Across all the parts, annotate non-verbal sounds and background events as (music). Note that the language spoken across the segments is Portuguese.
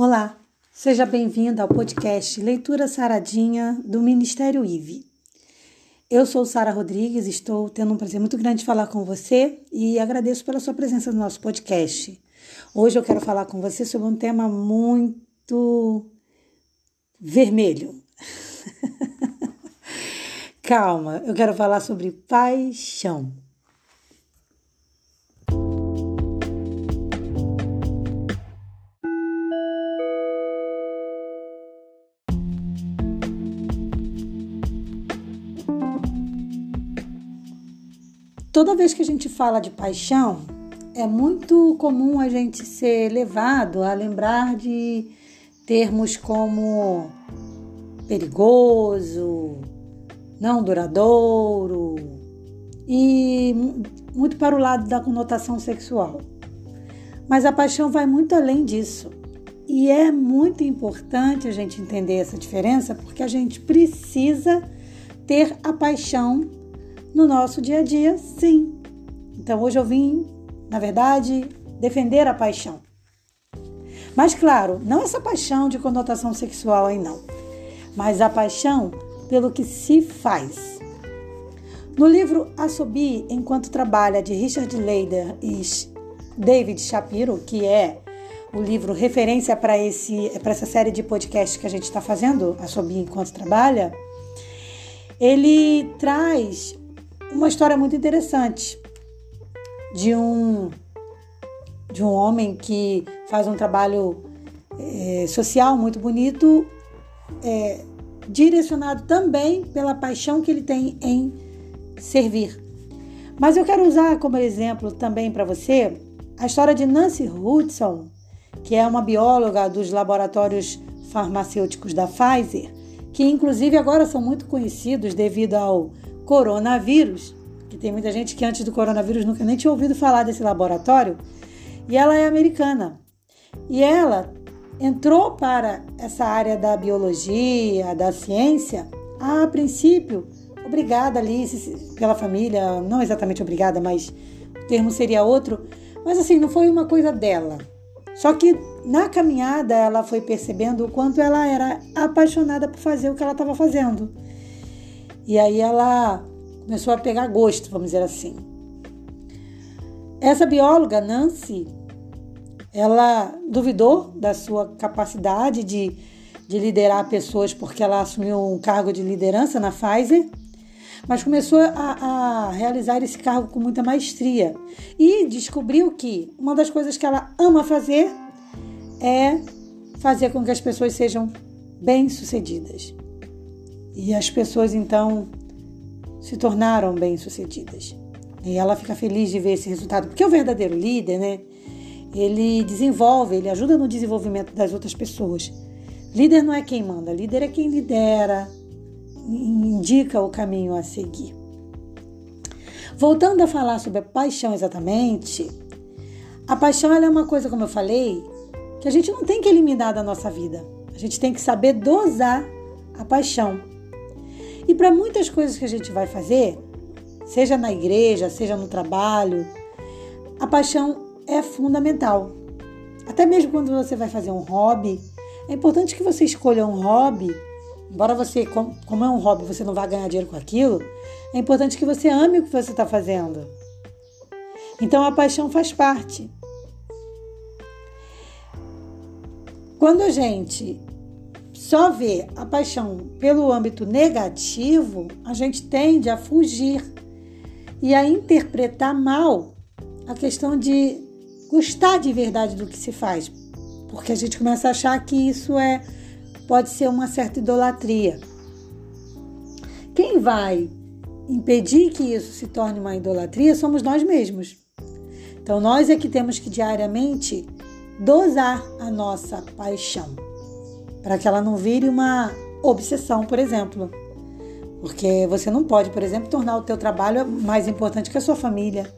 Olá, seja bem-vindo ao podcast Leitura Saradinha do Ministério IVE. Eu sou Sara Rodrigues, estou tendo um prazer muito grande de falar com você e agradeço pela sua presença no nosso podcast. Hoje eu quero falar com você sobre um tema muito vermelho. (laughs) Calma, eu quero falar sobre paixão. Toda vez que a gente fala de paixão, é muito comum a gente ser levado a lembrar de termos como perigoso, não duradouro e muito para o lado da conotação sexual. Mas a paixão vai muito além disso. E é muito importante a gente entender essa diferença porque a gente precisa ter a paixão no nosso dia a dia, sim. Então hoje eu vim, na verdade, defender a paixão. Mas claro, não essa paixão de conotação sexual aí não, mas a paixão pelo que se faz. No livro Assobi Enquanto Trabalha, de Richard Leider e David Shapiro, que é o livro referência para essa série de podcasts que a gente está fazendo, Assobi Enquanto Trabalha, ele traz uma história muito interessante de um de um homem que faz um trabalho é, social muito bonito, é, direcionado também pela paixão que ele tem em servir. Mas eu quero usar como exemplo também para você a história de Nancy Hudson, que é uma bióloga dos laboratórios farmacêuticos da Pfizer, que inclusive agora são muito conhecidos devido ao coronavírus, que tem muita gente que antes do coronavírus nunca nem tinha ouvido falar desse laboratório, e ela é americana. E ela entrou para essa área da biologia, da ciência, a princípio, obrigada ali pela família, não exatamente obrigada, mas o termo seria outro, mas assim, não foi uma coisa dela. Só que na caminhada ela foi percebendo o quanto ela era apaixonada por fazer o que ela estava fazendo. E aí ela começou a pegar gosto, vamos dizer assim. Essa bióloga, Nancy, ela duvidou da sua capacidade de, de liderar pessoas porque ela assumiu um cargo de liderança na Pfizer, mas começou a, a realizar esse cargo com muita maestria e descobriu que uma das coisas que ela ama fazer é fazer com que as pessoas sejam bem-sucedidas. E as pessoas então se tornaram bem-sucedidas. E ela fica feliz de ver esse resultado, porque o verdadeiro líder, né? Ele desenvolve, ele ajuda no desenvolvimento das outras pessoas. Líder não é quem manda, líder é quem lidera, indica o caminho a seguir. Voltando a falar sobre a paixão exatamente, a paixão é uma coisa, como eu falei, que a gente não tem que eliminar da nossa vida. A gente tem que saber dosar a paixão. E para muitas coisas que a gente vai fazer, seja na igreja, seja no trabalho, a paixão é fundamental. Até mesmo quando você vai fazer um hobby, é importante que você escolha um hobby. Embora você, como é um hobby, você não vai ganhar dinheiro com aquilo, é importante que você ame o que você está fazendo. Então a paixão faz parte. Quando a gente só vê a paixão pelo âmbito negativo, a gente tende a fugir e a interpretar mal a questão de gostar de verdade do que se faz, porque a gente começa a achar que isso é pode ser uma certa idolatria. Quem vai impedir que isso se torne uma idolatria somos nós mesmos. Então nós é que temos que diariamente dosar a nossa paixão para que ela não vire uma obsessão, por exemplo. Porque você não pode, por exemplo, tornar o teu trabalho mais importante que a sua família.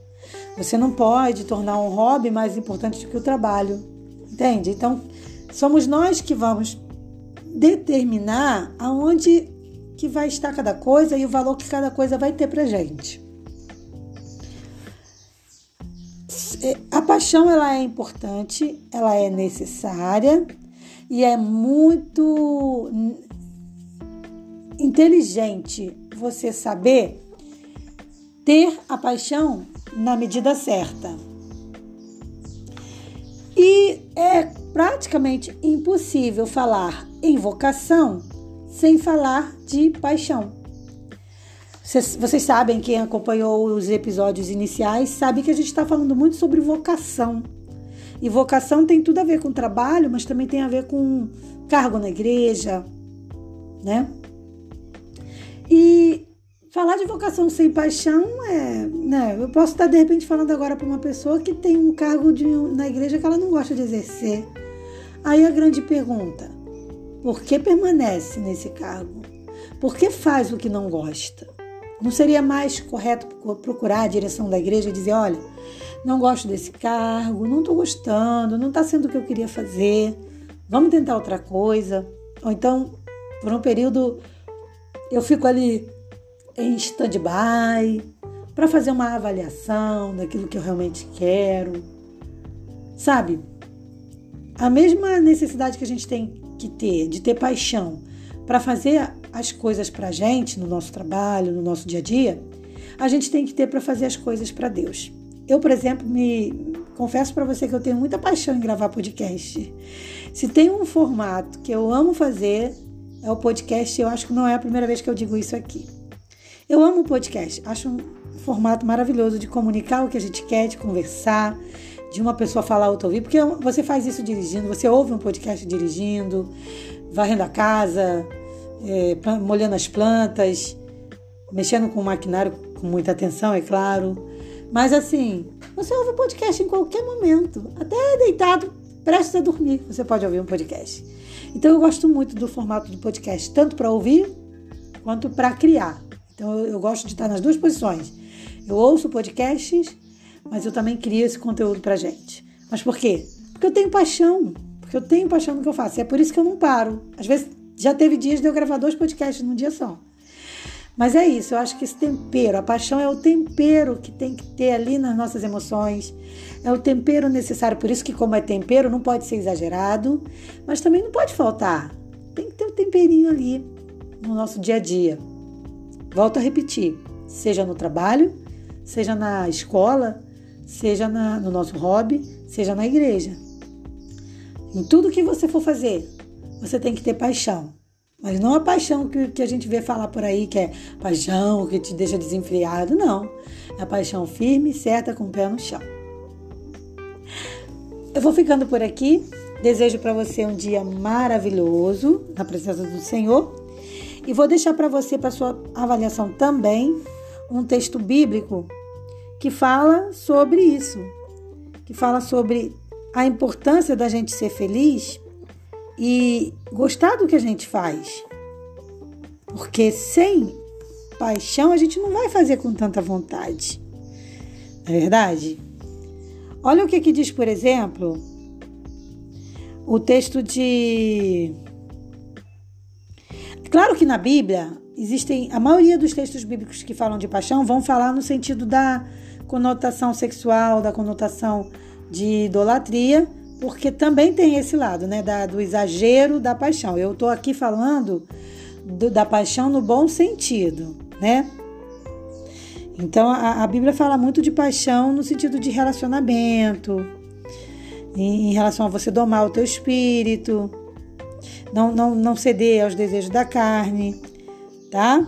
Você não pode tornar um hobby mais importante do que o trabalho. Entende? Então, somos nós que vamos determinar aonde que vai estar cada coisa e o valor que cada coisa vai ter pra gente. A paixão ela é importante, ela é necessária, E é muito inteligente você saber ter a paixão na medida certa. E é praticamente impossível falar em vocação sem falar de paixão. Vocês, vocês sabem, quem acompanhou os episódios iniciais, sabe que a gente está falando muito sobre vocação. E vocação tem tudo a ver com trabalho, mas também tem a ver com cargo na igreja, né? E falar de vocação sem paixão é. Né, eu posso estar de repente falando agora para uma pessoa que tem um cargo de, na igreja que ela não gosta de exercer. Aí a grande pergunta: por que permanece nesse cargo? Por que faz o que não gosta? Não seria mais correto procurar a direção da igreja e dizer: olha, não gosto desse cargo, não estou gostando, não está sendo o que eu queria fazer, vamos tentar outra coisa. Ou então, por um período, eu fico ali em stand-by para fazer uma avaliação daquilo que eu realmente quero. Sabe? A mesma necessidade que a gente tem que ter de ter paixão para fazer as coisas para a gente, no nosso trabalho, no nosso dia a dia, a gente tem que ter para fazer as coisas para Deus. Eu, por exemplo, me confesso para você que eu tenho muita paixão em gravar podcast. Se tem um formato que eu amo fazer, é o podcast. Eu acho que não é a primeira vez que eu digo isso aqui. Eu amo o podcast, acho um formato maravilhoso de comunicar o que a gente quer, de conversar, de uma pessoa falar outra ouvir, porque você faz isso dirigindo, você ouve um podcast dirigindo, varrendo a casa, é, molhando as plantas, mexendo com o maquinário com muita atenção, é claro. Mas assim, você ouve podcast em qualquer momento, até deitado, prestes a dormir, você pode ouvir um podcast. Então eu gosto muito do formato do podcast, tanto para ouvir quanto para criar. Então eu, gosto de estar nas duas posições. Eu ouço podcasts, mas eu também crio esse conteúdo para gente. Mas por quê? Porque eu tenho paixão, porque eu tenho paixão no que eu faço. E é por isso que eu não paro. Às vezes já teve dias de eu gravar dois podcasts num dia só. Mas é isso, eu acho que esse tempero, a paixão é o tempero que tem que ter ali nas nossas emoções, é o tempero necessário. Por isso que, como é tempero, não pode ser exagerado, mas também não pode faltar. Tem que ter o temperinho ali no nosso dia a dia. Volto a repetir: seja no trabalho, seja na escola, seja na, no nosso hobby, seja na igreja. Em tudo que você for fazer, você tem que ter paixão. Mas não a paixão que, que a gente vê falar por aí, que é paixão que te deixa desenfreado, não. É a paixão firme, certa, com o pé no chão. Eu vou ficando por aqui. Desejo para você um dia maravilhoso na presença do Senhor. E vou deixar para você, para sua avaliação também, um texto bíblico que fala sobre isso, que fala sobre a importância da gente ser feliz e gostar do que a gente faz. Porque sem paixão a gente não vai fazer com tanta vontade. Não é verdade? Olha o que, que diz, por exemplo, o texto de. Claro que na Bíblia existem. A maioria dos textos bíblicos que falam de paixão vão falar no sentido da conotação sexual, da conotação de idolatria, porque também tem esse lado, né, da, do exagero da paixão. Eu estou aqui falando do, da paixão no bom sentido, né? Então a, a, Bíblia fala muito de paixão no sentido de relacionamento, em, em relação a você domar o teu espírito, não, não, não ceder aos desejos da carne, tá?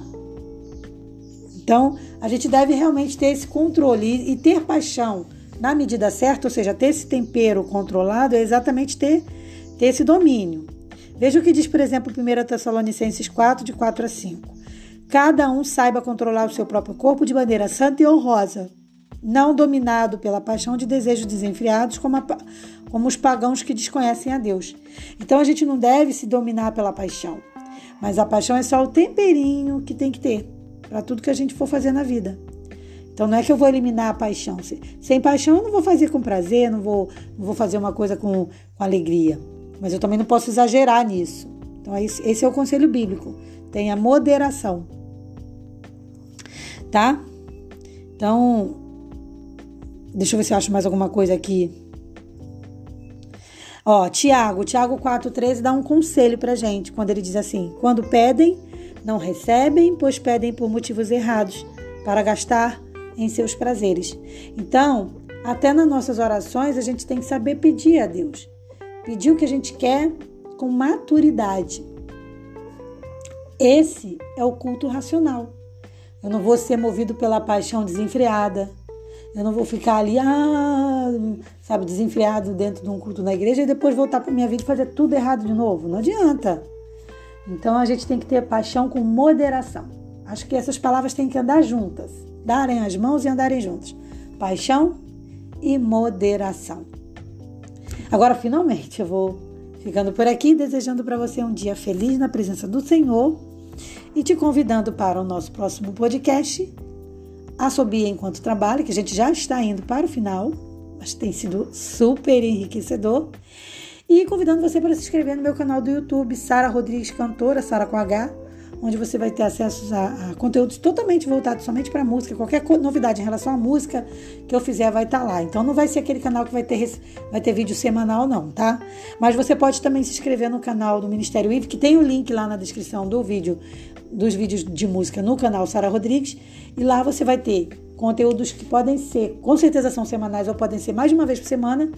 Então a gente deve realmente ter esse controle e, e ter paixão na medida certa, ou seja, ter esse tempero controlado é exatamente ter, ter esse domínio. Veja o que diz, por exemplo, 1 Tessalonicenses 4, de 4 a 5. Cada um saiba controlar o seu próprio corpo de maneira santa e honrosa, não dominado pela paixão de desejos desenfreados, como, a, como os pagãos que desconhecem a Deus. Então a gente não deve se dominar pela paixão, mas a paixão é só o temperinho que tem que ter para tudo que a gente for fazer na vida. Então não é que eu vou eliminar a paixão. Sem paixão eu não vou fazer com prazer, não vou, não vou fazer uma coisa com, com alegria. Mas eu também não posso exagerar nisso. Então esse, esse é o conselho bíblico. Tenha moderação. Tá? Então, deixa eu ver se eu acho mais alguma coisa aqui. Ó, Tiago, Tiago 4,13 dá um conselho pra gente quando ele diz assim: quando pedem, não recebem, pois pedem por motivos errados, para gastar em seus prazeres. Então, até nas nossas orações, a gente tem que saber pedir a Deus. Pedir o que a gente quer com maturidade. Esse é o culto racional. Eu não vou ser movido pela paixão desenfreada. Eu não vou ficar ali, ah, sabe, desenfreado dentro de um culto na igreja e depois voltar para minha vida e fazer tudo errado de novo. Não adianta. Então a gente tem que ter paixão com moderação. Acho que essas palavras têm que andar juntas, darem as mãos e andarem juntas. Paixão e moderação. Agora, finalmente, eu vou ficando por aqui, desejando para você um dia feliz na presença do Senhor e te convidando para o nosso próximo podcast, Assobia Enquanto Trabalha, que a gente já está indo para o final, mas tem sido super enriquecedor. E convidando você para se inscrever no meu canal do YouTube, Sara Rodrigues Cantora, Sara com H, onde você vai ter acesso a, a conteúdos totalmente voltados somente para música. Qualquer novidade em relação à música que eu fizer vai estar tá lá. Então não vai ser aquele canal que vai ter, vai ter vídeo semanal, não, tá? Mas você pode também se inscrever no canal do Ministério IV, que tem o link lá na descrição do vídeo, dos vídeos de música no canal Sara Rodrigues. E lá você vai ter conteúdos que podem ser, com certeza são semanais ou podem ser mais de uma vez por semana,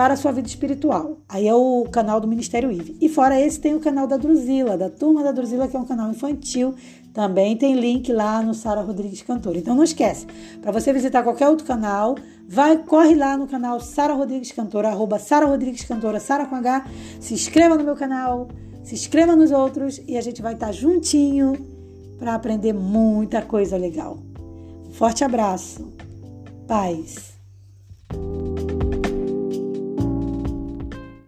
para a sua vida espiritual. Aí é o canal do Ministério IV. E fora esse tem o canal da Druzila, da Turma da Druzila, que é um canal infantil. Também tem link lá no Sara Rodrigues Cantora. Então não esquece, para você visitar qualquer outro canal, vai, corre lá no canal Sara Rodrigues Cantora, arroba Sara Rodrigues Cantora, Sara com H, se inscreva no meu canal, se inscreva nos outros e a gente vai estar juntinho para aprender muita coisa legal. Forte abraço. Paz.